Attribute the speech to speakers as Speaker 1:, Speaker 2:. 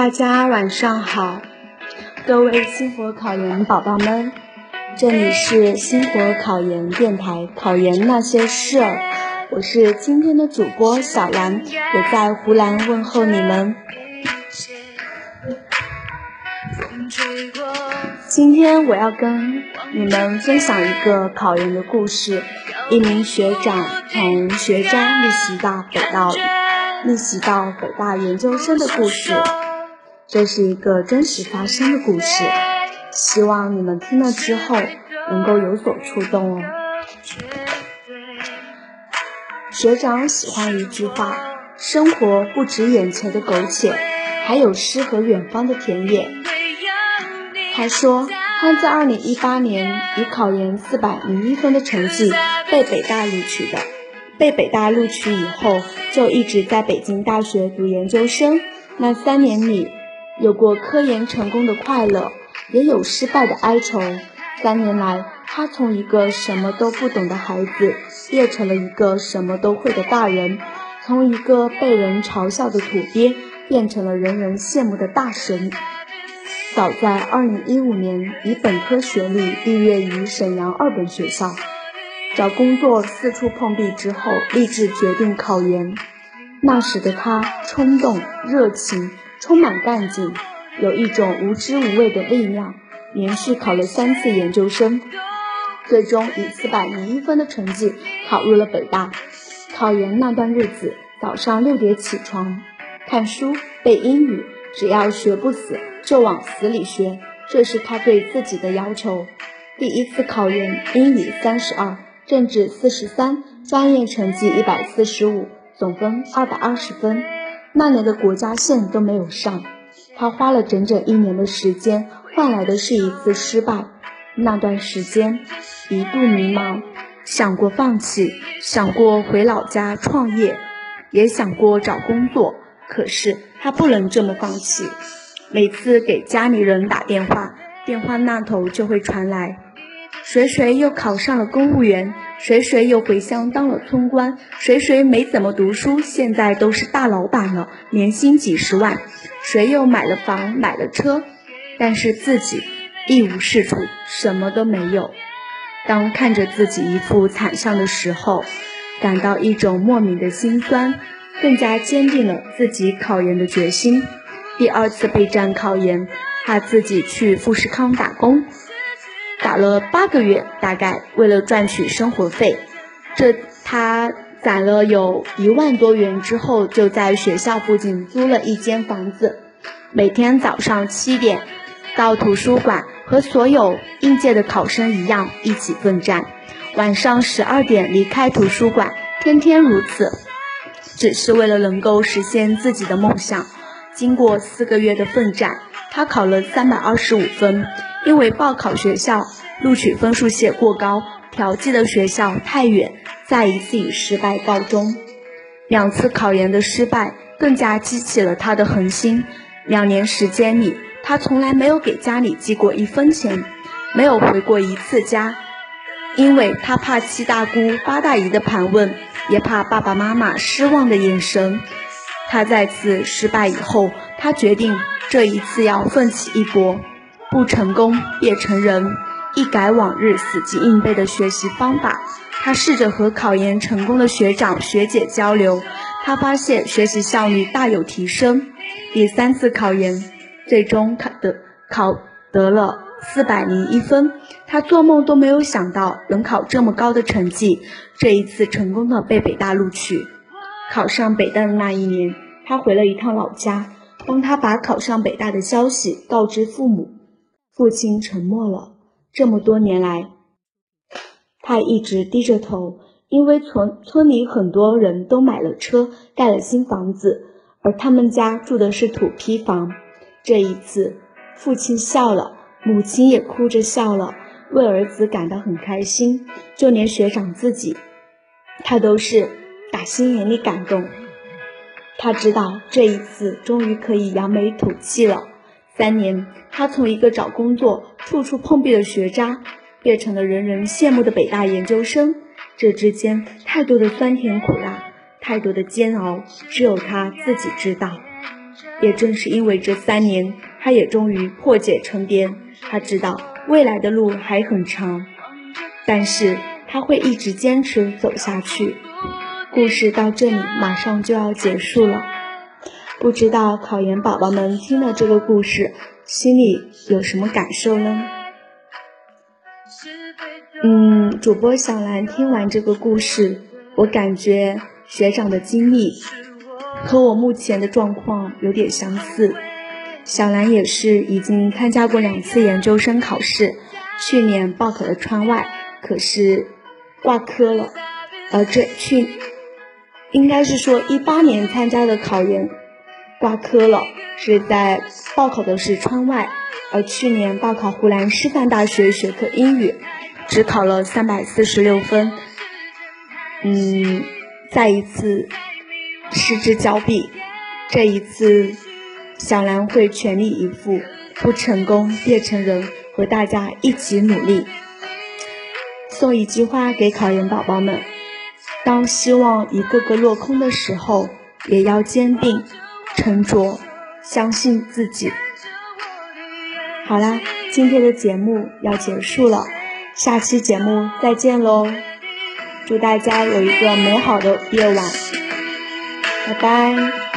Speaker 1: 大家晚上好，各位星火考研宝宝们，这里是星火考研电台，考研那些事儿，我是今天的主播小兰，也在湖南问候你们。今天我要跟你们分享一个考研的故事，一名学长从学渣逆袭到北大，逆袭到北大研究生的故事。这是一个真实发生的故事，希望你们听了之后能够有所触动哦。学长喜欢一句话：生活不止眼前的苟且，还有诗和远方的田野。他说，他在二零一八年以考研四百零一分的成绩被北大录取的，被北大录取以后就一直在北京大学读研究生，那三年里。有过科研成功的快乐，也有失败的哀愁。三年来，他从一个什么都不懂的孩子，变成了一个什么都会的大人；从一个被人嘲笑的土鳖，变成了人人羡慕的大神。早在2015年，以本科学历毕业于沈阳二本学校，找工作四处碰壁之后，立志决定考研。那时的他，冲动、热情。充满干劲，有一种无知无畏的力量。连续考了三次研究生，最终以四百零一分的成绩考入了北大。考研那段日子，早上六点起床，看书背英语，只要学不死就往死里学，这是他对自己的要求。第一次考研，英语三十二，政治四十三，专业成绩一百四十五，总分二百二十分。那年的国家线都没有上，他花了整整一年的时间，换来的是一次失败。那段时间一度迷茫，想过放弃，想过回老家创业，也想过找工作。可是他不能这么放弃。每次给家里人打电话，电话那头就会传来。谁谁又考上了公务员，谁谁又回乡当了村官，谁谁没怎么读书，现在都是大老板了，年薪几十万，谁又买了房买了车，但是自己一无是处，什么都没有。当看着自己一副惨相的时候，感到一种莫名的心酸，更加坚定了自己考研的决心。第二次备战考研，他自己去富士康打工。打了八个月，大概为了赚取生活费，这他攒了有一万多元之后，就在学校附近租了一间房子，每天早上七点到图书馆和所有应届的考生一样一起奋战，晚上十二点离开图书馆，天天如此，只是为了能够实现自己的梦想。经过四个月的奋战，他考了三百二十五分。因为报考学校录取分数线过高，调剂的学校太远，再一次以失败告终。两次考研的失败更加激起了他的恒心。两年时间里，他从来没有给家里寄过一分钱，没有回过一次家，因为他怕七大姑八大姨的盘问，也怕爸爸妈妈失望的眼神。他再次失败以后，他决定这一次要奋起一搏。不成功便成仁，一改往日死记硬背的学习方法。他试着和考研成功的学长学姐交流，他发现学习效率大有提升。第三次考研，最终考得考得了四百零一分。他做梦都没有想到能考这么高的成绩，这一次成功的被北大录取。考上北大的那一年，他回了一趟老家，帮他把考上北大的消息告知父母。父亲沉默了这么多年来，他一直低着头，因为村村里很多人都买了车，盖了新房子，而他们家住的是土坯房。这一次，父亲笑了，母亲也哭着笑了，为儿子感到很开心。就连学长自己，他都是打心眼里感动。他知道这一次终于可以扬眉吐气了。三年，他从一个找工作处处碰壁的学渣，变成了人人羡慕的北大研究生。这之间太多的酸甜苦辣，太多的煎熬，只有他自己知道。也正是因为这三年，他也终于破茧成蝶。他知道未来的路还很长，但是他会一直坚持走下去。故事到这里马上就要结束了，不知道考研宝宝们听了这个故事，心里有什么感受呢？嗯，主播小兰听完这个故事，我感觉学长的经历和我目前的状况有点相似。小兰也是已经参加过两次研究生考试，去年报考了川外，可是挂科了。而这去应该是说一八年参加的考研挂科了，是在报考的是川外，而去年报考湖南师范大学学科英语。只考了三百四十六分，嗯，再一次失之交臂。这一次，小兰会全力以赴，不成功变成人，和大家一起努力。送一句话给考研宝宝们：当希望一个个落空的时候，也要坚定、沉着，相信自己。好啦，今天的节目要结束了。下期节目再见喽！祝大家有一个美好的夜晚，拜拜。